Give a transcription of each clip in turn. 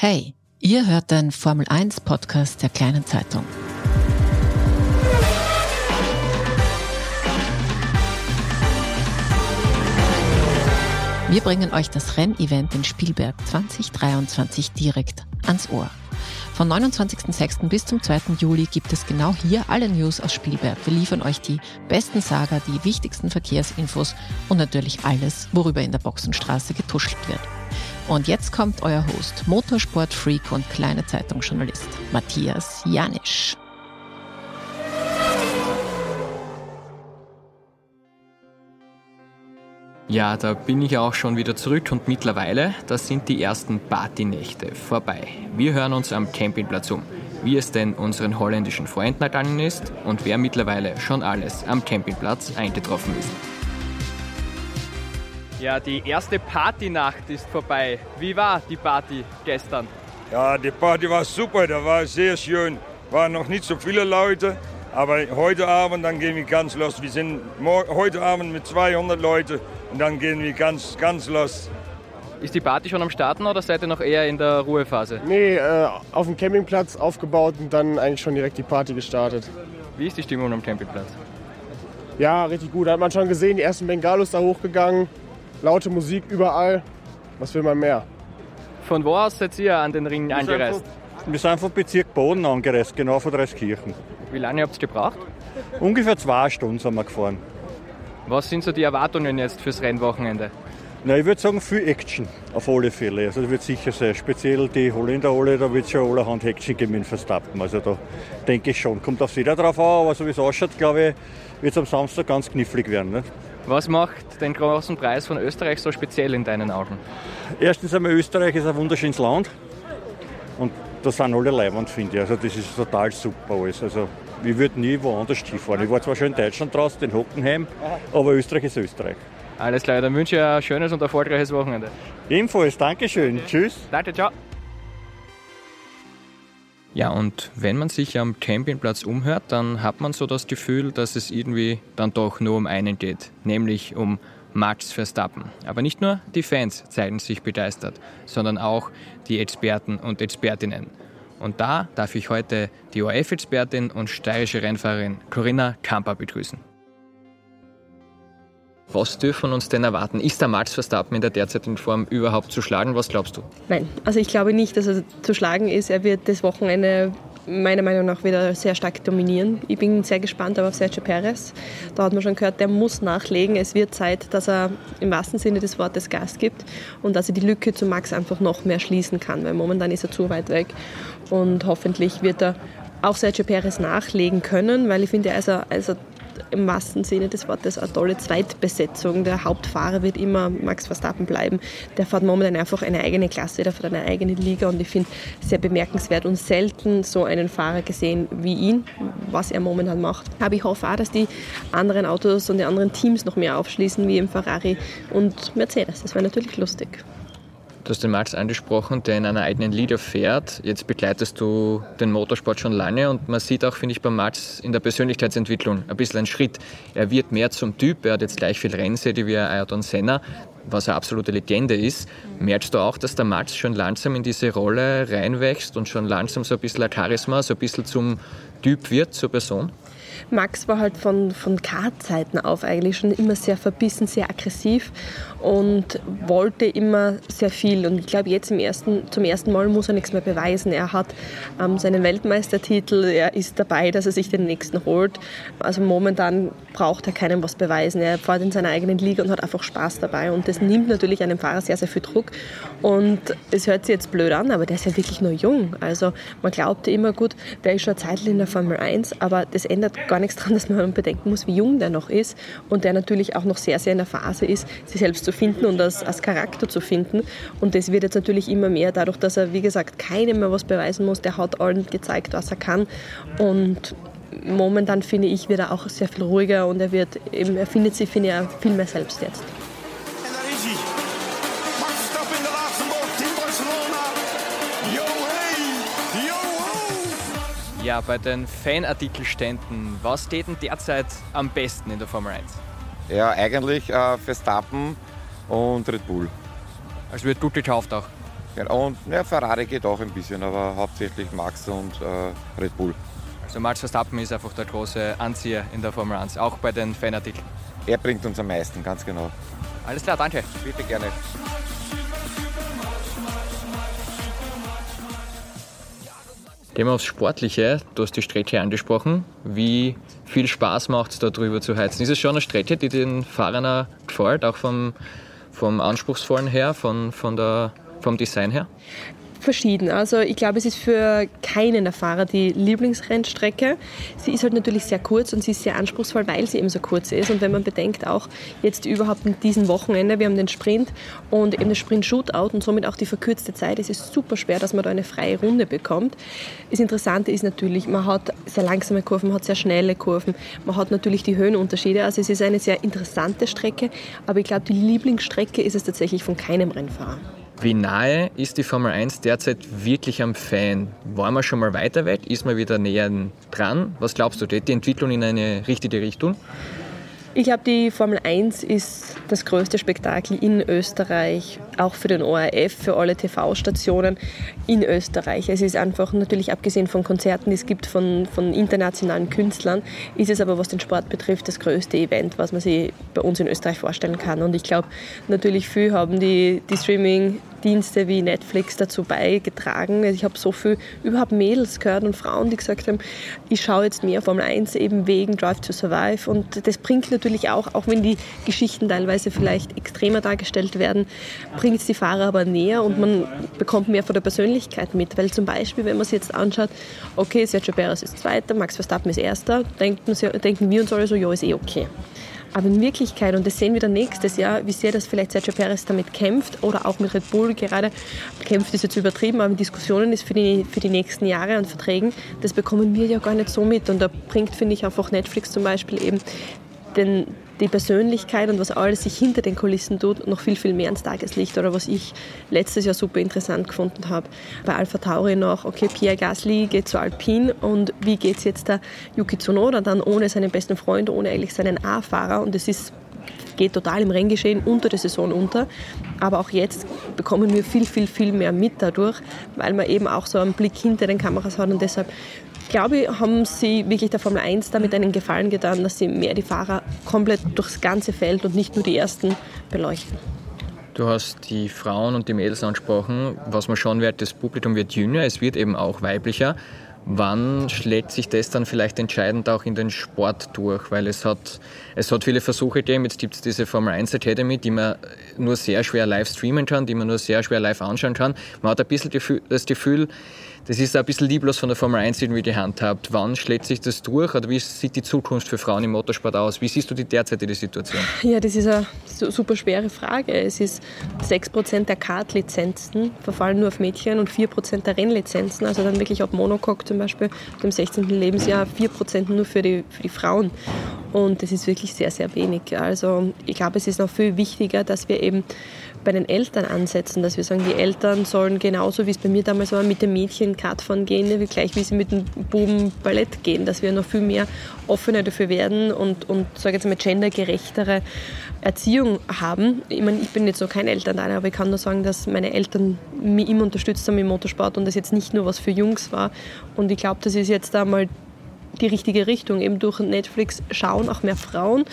Hey, ihr hört den Formel 1 Podcast der kleinen Zeitung. Wir bringen euch das Rennevent in Spielberg 2023 direkt ans Ohr. Von 29.06. bis zum 2. Juli gibt es genau hier alle News aus Spielberg. Wir liefern euch die besten Saga, die wichtigsten Verkehrsinfos und natürlich alles, worüber in der Boxenstraße getuschelt wird. Und jetzt kommt euer Host, Motorsport-Freak und kleine Zeitungsjournalist Matthias Janisch. Ja, da bin ich auch schon wieder zurück und mittlerweile, da sind die ersten Partynächte vorbei. Wir hören uns am Campingplatz um, wie es denn unseren holländischen Freunden ergangen ist und wer mittlerweile schon alles am Campingplatz eingetroffen ist. Ja, die erste Partynacht ist vorbei. Wie war die Party gestern? Ja, die Party war super, da war sehr schön. Waren noch nicht so viele Leute, aber heute Abend dann gehen wir ganz los. Wir sind heute Abend mit 200 Leuten und dann gehen wir ganz, ganz los. Ist die Party schon am Starten oder seid ihr noch eher in der Ruhephase? Nee, äh, auf dem Campingplatz aufgebaut und dann eigentlich schon direkt die Party gestartet. Wie ist die Stimmung am Campingplatz? Ja, richtig gut. Hat man schon gesehen, die ersten Bengalos da hochgegangen. Laute Musik überall. Was will man mehr? Von wo aus seid ihr an den Ring angereist? wir sind vom Bezirk Boden angereist, genau von Dreiskirchen. Wie lange habt ihr gebraucht? Ungefähr zwei Stunden sind wir gefahren. Was sind so die Erwartungen jetzt fürs Rennwochenende? Na, ich würde sagen, viel Action auf alle Fälle. Also das wird sicher sein. Speziell die Holländer alle, da wird es schon allerhand Action geben in Verstappen. Also da denke ich schon. Kommt auf jeder drauf an, aber so wie es ausschaut, glaube ich, wird es am Samstag ganz knifflig werden. Nicht? Was macht den großen Preis von Österreich so speziell in deinen Augen? Erstens einmal, Österreich ist ein wunderschönes Land. Und da sind alle Leibwand, finde ich. Also das ist total super alles. Also ich würde nie woanders Skifahren. Ich war zwar schon in Deutschland draußen, in Hockenheim, aber Österreich ist Österreich. Alles klar, dann wünsche ich ein schönes und erfolgreiches Wochenende. Ebenfalls, Dankeschön. Tschüss. Danke, ciao. Ja, und wenn man sich am Campingplatz umhört, dann hat man so das Gefühl, dass es irgendwie dann doch nur um einen geht, nämlich um Max Verstappen. Aber nicht nur die Fans zeigen sich begeistert, sondern auch die Experten und Expertinnen. Und da darf ich heute die ORF-Expertin und steirische Rennfahrerin Corinna Kamper begrüßen. Was dürfen uns denn erwarten? Ist der Max Verstappen in der derzeitigen Form überhaupt zu schlagen? Was glaubst du? Nein, also ich glaube nicht, dass er zu schlagen ist. Er wird das Wochenende meiner Meinung nach wieder sehr stark dominieren. Ich bin sehr gespannt auf Sergio Perez. Da hat man schon gehört, der muss nachlegen. Es wird Zeit, dass er im wahrsten Sinne des Wortes Gas gibt und dass er die Lücke zu Max einfach noch mehr schließen kann, weil momentan ist er zu weit weg. Und hoffentlich wird er auch Sergio Perez nachlegen können, weil ich finde, er ist, also im wahrsten Sinne des Wortes eine tolle Zweitbesetzung. Der Hauptfahrer wird immer Max Verstappen bleiben. Der fährt momentan einfach eine eigene Klasse, der fährt eine eigene Liga und ich finde sehr bemerkenswert und selten so einen Fahrer gesehen wie ihn, was er momentan macht. Aber ich hoffe auch, dass die anderen Autos und die anderen Teams noch mehr aufschließen, wie im Ferrari und Mercedes. Das wäre natürlich lustig. Du hast den Max angesprochen, der in einer eigenen Liga fährt. Jetzt begleitest du den Motorsport schon lange und man sieht auch, finde ich, bei Max in der Persönlichkeitsentwicklung ein bisschen einen Schritt. Er wird mehr zum Typ, er hat jetzt gleich viel Rennserie wie Ayrton Senna, was eine absolute Legende ist. Merkst du auch, dass der Max schon langsam in diese Rolle reinwächst und schon langsam so ein bisschen ein Charisma, so ein bisschen zum Typ wird, zur Person? Max war halt von, von Kartzeiten auf eigentlich schon immer sehr verbissen, sehr aggressiv und wollte immer sehr viel. Und ich glaube, jetzt im ersten, zum ersten Mal muss er nichts mehr beweisen. Er hat ähm, seinen Weltmeistertitel, er ist dabei, dass er sich den nächsten holt. Also momentan braucht er keinem was beweisen. Er fährt in seiner eigenen Liga und hat einfach Spaß dabei. Und das nimmt natürlich einem Fahrer sehr, sehr viel Druck. Und es hört sich jetzt blöd an, aber der ist ja wirklich nur jung. Also man glaubte immer, gut, der ist schon eine Zeit in der Formel 1, aber das ändert gar nichts daran, dass man bedenken muss, wie jung der noch ist und der natürlich auch noch sehr, sehr in der Phase ist, sich selbst zu finden und als, als Charakter zu finden. Und das wird jetzt natürlich immer mehr, dadurch, dass er, wie gesagt, keinem mehr was beweisen muss. Der hat allen gezeigt, was er kann. Und momentan finde ich, wird er auch sehr viel ruhiger und er wird eben, er findet sich, finde ich, viel mehr selbst jetzt. Ja, bei den Fanartikelständen, was steht denn derzeit am besten in der Formel 1? Ja, eigentlich äh, Verstappen und Red Bull. Also wird gut gekauft auch? Und ja, Ferrari geht auch ein bisschen, aber hauptsächlich Max und äh, Red Bull. Also Max Verstappen ist einfach der große Anzieher in der Formel 1, auch bei den Fanartikeln. Er bringt uns am meisten, ganz genau. Alles klar, danke. Bitte gerne. Gehen wir aufs Sportliche. Du hast die Strecke angesprochen. Wie viel Spaß macht es, da drüber zu heizen? Ist es schon eine Strecke, die den Fahrern gefällt, auch vom, vom Anspruchsvollen her, von, von der, vom Design her? Verschieden. Also ich glaube, es ist für keinen der Fahrer die Lieblingsrennstrecke. Sie ist halt natürlich sehr kurz und sie ist sehr anspruchsvoll, weil sie eben so kurz ist. Und wenn man bedenkt, auch jetzt überhaupt in diesem Wochenende, wir haben den Sprint und eben das Sprint-Shootout und somit auch die verkürzte Zeit, es ist super schwer, dass man da eine freie Runde bekommt. Das Interessante ist natürlich, man hat sehr langsame Kurven, man hat sehr schnelle Kurven, man hat natürlich die Höhenunterschiede. Also es ist eine sehr interessante Strecke, aber ich glaube, die Lieblingsstrecke ist es tatsächlich von keinem Rennfahrer. Wie nahe ist die Formel 1 derzeit wirklich am Fan? War man schon mal weiter weg? Ist man wieder näher dran? Was glaubst du, geht die Entwicklung in eine richtige Richtung? Ich glaube, die Formel 1 ist das größte Spektakel in Österreich, auch für den ORF, für alle TV-Stationen in Österreich. Es ist einfach, natürlich abgesehen von Konzerten, es gibt von, von internationalen Künstlern, ist es aber, was den Sport betrifft, das größte Event, was man sich bei uns in Österreich vorstellen kann. Und ich glaube, natürlich viel haben die, die Streaming- Dienste wie Netflix dazu beigetragen. Also ich habe so viel überhaupt Mädels gehört und Frauen, die gesagt haben, ich schaue jetzt mehr Formel 1 eben wegen Drive to Survive und das bringt natürlich auch, auch wenn die Geschichten teilweise vielleicht extremer dargestellt werden, bringt es die Fahrer aber näher und man bekommt mehr von der Persönlichkeit mit, weil zum Beispiel, wenn man sich jetzt anschaut, okay, Sergio Perez ist Zweiter, Max Verstappen ist Erster, denken, denken wir uns alle so, ja, ist eh okay. Aber in Wirklichkeit, und das sehen wir dann nächstes Jahr, wie sehr das vielleicht Sergio Perez damit kämpft oder auch mit Red Bull gerade, kämpft ist jetzt übertrieben, aber in Diskussionen ist für die, für die nächsten Jahre an Verträgen, das bekommen wir ja gar nicht so mit. Und da bringt, finde ich, einfach Netflix zum Beispiel eben den, die Persönlichkeit und was alles sich hinter den Kulissen tut, noch viel, viel mehr ans Tageslicht. Oder was ich letztes Jahr super interessant gefunden habe. Bei Alpha Tauri noch, okay, Pierre Gasly geht zu Alpine und wie geht es jetzt der Yuki Tsunoda dann ohne seinen besten Freund, ohne eigentlich seinen A-Fahrer und es ist geht total im Renngeschehen unter der Saison unter. Aber auch jetzt bekommen wir viel, viel, viel mehr mit dadurch, weil man eben auch so einen Blick hinter den Kameras hat und deshalb glaube haben sie wirklich der Formel 1 damit einen Gefallen getan, dass sie mehr die Fahrer komplett durchs ganze Feld und nicht nur die ersten beleuchten. Du hast die Frauen und die Mädels angesprochen. Was man schauen wird, das Publikum wird jünger, es wird eben auch weiblicher. Wann schlägt sich das dann vielleicht entscheidend auch in den Sport durch? Weil es hat, es hat viele Versuche gegeben. Jetzt gibt es diese Formel 1 Academy, die man nur sehr schwer live streamen kann, die man nur sehr schwer live anschauen kann. Man hat ein bisschen das Gefühl, das ist ein bisschen lieblos von der Formel 1 irgendwie gehandhabt. Wann schlägt sich das durch oder wie sieht die Zukunft für Frauen im Motorsport aus? Wie siehst du die derzeitige Situation? Ja, das ist eine super schwere Frage. Es ist 6% der Kart-Lizenzen verfallen nur auf Mädchen und 4% der Rennlizenzen, also dann wirklich ab Monocoque zum Beispiel, dem 16. Lebensjahr 4% nur für die, für die Frauen. Und das ist wirklich sehr, sehr wenig. Also ich glaube, es ist noch viel wichtiger, dass wir eben bei den Eltern ansetzen, dass wir sagen, die Eltern sollen genauso wie es bei mir damals war, mit dem Mädchen Kartfahren gehen, gleich wie sie mit dem Buben Ballett gehen, dass wir noch viel mehr offener dafür werden und, und sage jetzt mal gendergerechtere Erziehung haben. Ich meine, ich bin jetzt noch kein Elternteil, aber ich kann nur sagen, dass meine Eltern mich immer unterstützt haben im Motorsport und das jetzt nicht nur was für Jungs war. Und ich glaube, das ist jetzt einmal die richtige Richtung. Eben durch Netflix schauen auch mehr Frauen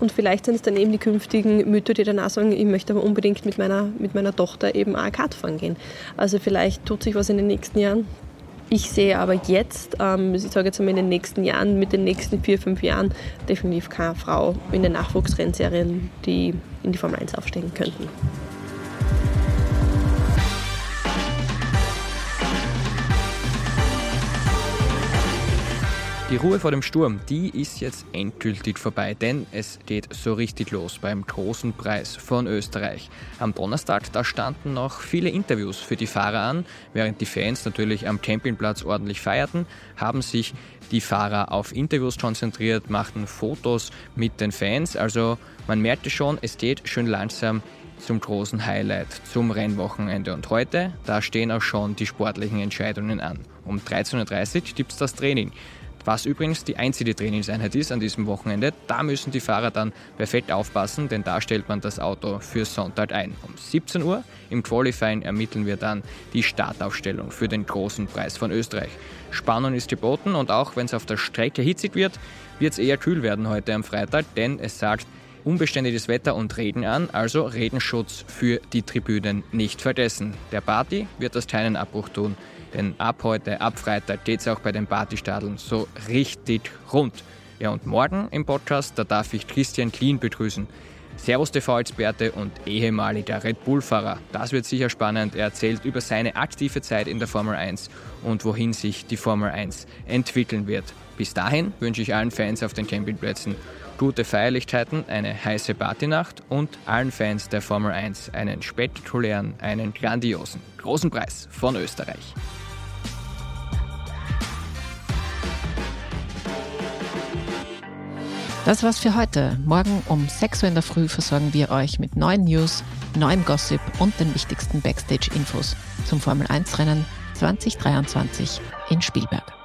und vielleicht sind es dann eben die künftigen Mütter, die danach sagen, ich möchte aber unbedingt mit meiner, mit meiner Tochter eben auch Kart fahren gehen. Also vielleicht tut sich was in den nächsten Jahren. Ich sehe aber jetzt, ähm, ich sage jetzt mal in den nächsten Jahren, mit den nächsten vier, fünf Jahren, definitiv keine Frau in den Nachwuchsrennserien, die in die Formel 1 aufsteigen könnten. Die Ruhe vor dem Sturm, die ist jetzt endgültig vorbei, denn es geht so richtig los beim großen Preis von Österreich. Am Donnerstag, da standen noch viele Interviews für die Fahrer an. Während die Fans natürlich am Campingplatz ordentlich feierten, haben sich die Fahrer auf Interviews konzentriert, machten Fotos mit den Fans. Also man merkte schon, es geht schön langsam zum großen Highlight, zum Rennwochenende. Und heute, da stehen auch schon die sportlichen Entscheidungen an. Um 13.30 Uhr gibt es das Training. Was übrigens die einzige Trainingseinheit ist an diesem Wochenende. Da müssen die Fahrer dann perfekt aufpassen, denn da stellt man das Auto für Sonntag ein. Um 17 Uhr im Qualifying ermitteln wir dann die Startaufstellung für den großen Preis von Österreich. Spannung ist geboten und auch wenn es auf der Strecke hitzig wird, wird es eher kühl werden heute am Freitag, denn es sagt unbeständiges Wetter und Regen an, also Regenschutz für die Tribünen nicht vergessen. Der Party wird das keinen Abbruch tun, denn ab heute, ab Freitag geht es auch bei den Partystadeln so richtig rund. Ja, und morgen im Podcast, da darf ich Christian Klien begrüßen. Servus TV-Experte und ehemaliger Red Bull-Fahrer. Das wird sicher spannend. Er erzählt über seine aktive Zeit in der Formel 1 und wohin sich die Formel 1 entwickeln wird. Bis dahin wünsche ich allen Fans auf den Campingplätzen gute Feierlichkeiten, eine heiße Partynacht und allen Fans der Formel 1 einen spektakulären, einen grandiosen, großen Preis von Österreich. Das war's für heute. Morgen um 6 Uhr in der Früh versorgen wir euch mit neuen News, neuem Gossip und den wichtigsten Backstage-Infos zum Formel 1-Rennen 2023 in Spielberg.